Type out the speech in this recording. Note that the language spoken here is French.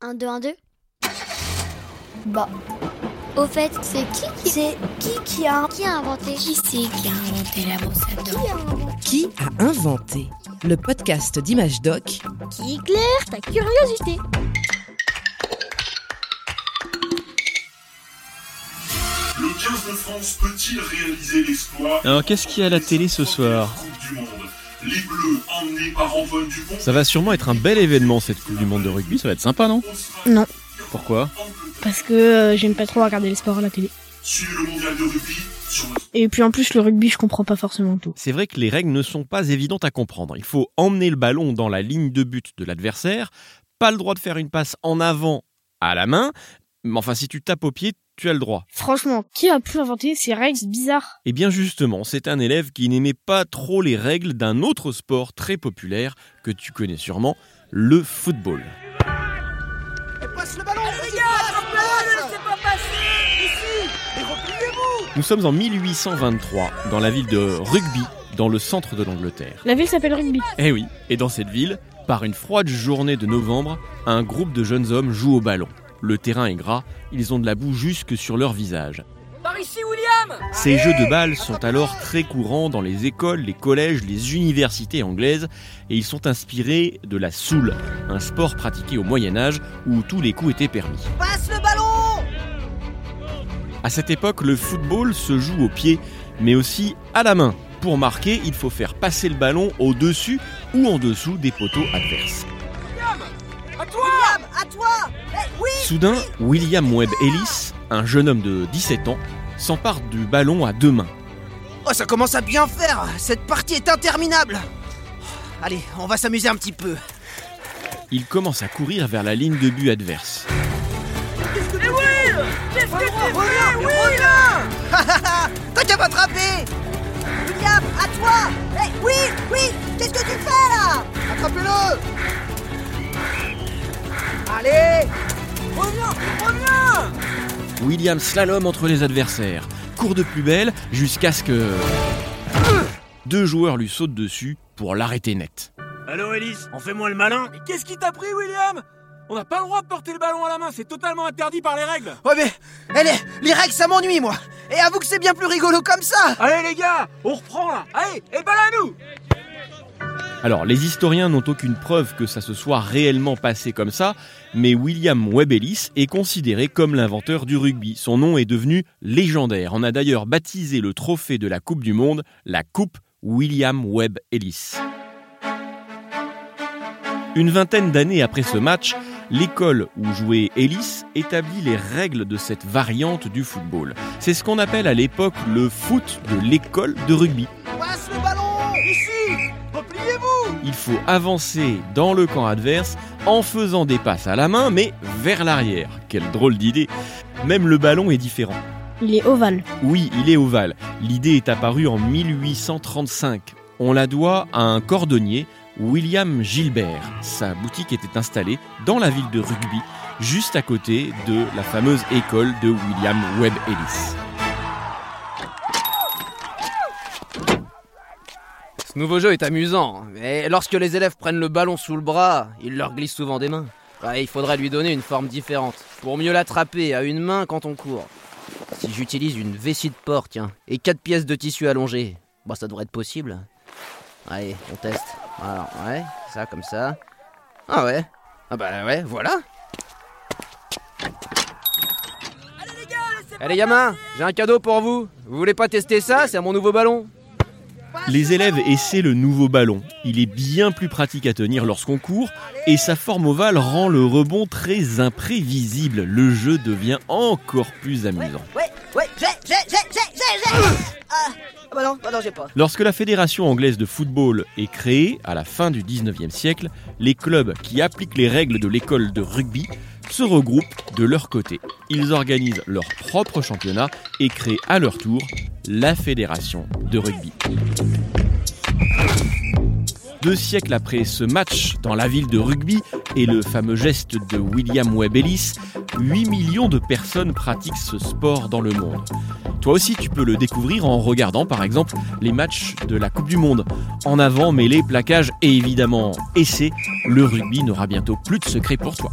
1, 2, 1, 2 Bah, Au fait, c'est qui qui... c'est qui qui a... Qui a inventé Qui c'est qui a inventé la brosse à Qui dents a inventé Qui a inventé le podcast d'Image Doc Qui éclaire ta curiosité. Le 15 de France peut-il réaliser l'exploit Alors qu'est-ce qu'il y a à la télé ce soir Coupe du Monde? Les Bleus, emmenés par Antoine Dupont, Ça va sûrement être un bel événement cette Coupe du Monde de rugby, ça va être sympa non? Non. Pourquoi? Parce que euh, j'aime pas trop regarder les sports à la télé. suivez le mondial de rugby Et puis en plus, le rugby, je comprends pas forcément tout. C'est vrai que les règles ne sont pas évidentes à comprendre. Il faut emmener le ballon dans la ligne de but de l'adversaire, pas le droit de faire une passe en avant à la main, mais enfin si tu tapes au pied, tu as le droit. Franchement, qui a pu inventer ces règles bizarres? Et bien justement, c'est un élève qui n'aimait pas trop les règles d'un autre sport très populaire que tu connais sûrement, le football. Nous sommes en 1823 dans la ville de Rugby, dans le centre de l'Angleterre. La ville s'appelle rugby. Eh oui, et dans cette ville, par une froide journée de novembre, un groupe de jeunes hommes joue au ballon. Le terrain est gras, ils ont de la boue jusque sur leur visage. Par ici, William Ces jeux de balles sont alors très courants dans les écoles, les collèges, les universités anglaises, et ils sont inspirés de la soule, un sport pratiqué au Moyen Âge où tous les coups étaient permis. Passe le ballon À cette époque, le football se joue au pied, mais aussi à la main. Pour marquer, il faut faire passer le ballon au-dessus ou en dessous des poteaux adverses. Soudain, William Webb Ellis, un jeune homme de 17 ans, s'empare du ballon à deux mains. Oh, ça commence à bien faire. Cette partie est interminable. Allez, on va s'amuser un petit peu. Il commence à courir vers la ligne de but adverse. Eh Will Qu'est-ce que tu Will T'as qu'à m'attraper. William, à toi. Eh, Will Will Qu'est-ce que tu fais, là? Attrape-le. Allez Reviens William slalom entre les adversaires, court de plus belle jusqu'à ce que... Deux joueurs lui sautent dessus pour l'arrêter net. Allô Ellis, on fait moins le malin. Mais qu'est-ce qui t'a pris, William? On n'a pas le droit de porter le ballon à la main, c'est totalement interdit par les règles. Ouais, mais... eh, les, les règles, ça m'ennuie, moi. Et avoue que c'est bien plus rigolo comme ça. Allez, les gars, on reprend là. Allez, et balle à nous Alors, les historiens n'ont aucune preuve que ça se soit réellement passé comme ça, mais William Webb Ellis est considéré comme l'inventeur du rugby. Son nom est devenu légendaire. On a d'ailleurs baptisé le trophée de la Coupe du Monde la Coupe William Webb Ellis. Une vingtaine d'années après ce match, l'école où jouait Ellis établit les règles de cette variante du football. C'est ce qu'on appelle à l'époque le foot de l'école de rugby. Il faut avancer dans le camp adverse en faisant des passes à la main, mais vers l'arrière. Quelle drôle d'idée Même le ballon est différent. Il est ovale. Oui, il est ovale. L'idée est apparue en 1835. On la doit à un cordonnier, William Gilbert. Sa boutique était installée dans la ville de Rugby, juste à côté de la fameuse école de William Webb Ellis. Ce nouveau jeu est amusant, mais lorsque les élèves prennent le ballon sous le bras, il leur glisse souvent des mains. Ouais, il faudrait lui donner une forme différente, pour mieux l'attraper à une main quand on court. Si j'utilise une vessie de porc, tiens, et quatre pièces de tissu allongées, bah ça devrait être possible. Allez, on teste. Alors, ouais, ça comme ça. Ah ouais. Ah bah ouais, voilà. Allez les gamins, j'ai un cadeau pour vous. Vous voulez pas tester ça? C'est mon nouveau ballon. Les élèves essaient le nouveau ballon. Il est bien plus pratique à tenir lorsqu'on court et sa forme ovale rend le rebond très imprévisible. Le jeu devient encore plus amusant. Lorsque la Fédération anglaise de football est créée à la fin du 19e siècle, les clubs qui appliquent les règles de l'école de rugby se regroupent de leur côté. Ils organisent leur propre championnat et créent à leur tour la Fédération de rugby. Deux siècles après ce match dans la ville de Rugby et le fameux geste de William Webb Ellis, 8 millions de personnes pratiquent ce sport dans le monde. Toi aussi, tu peux le découvrir en regardant par exemple les matchs de la Coupe du Monde. En avant, mêlée, plaquage et évidemment essai, le rugby n'aura bientôt plus de secret pour toi.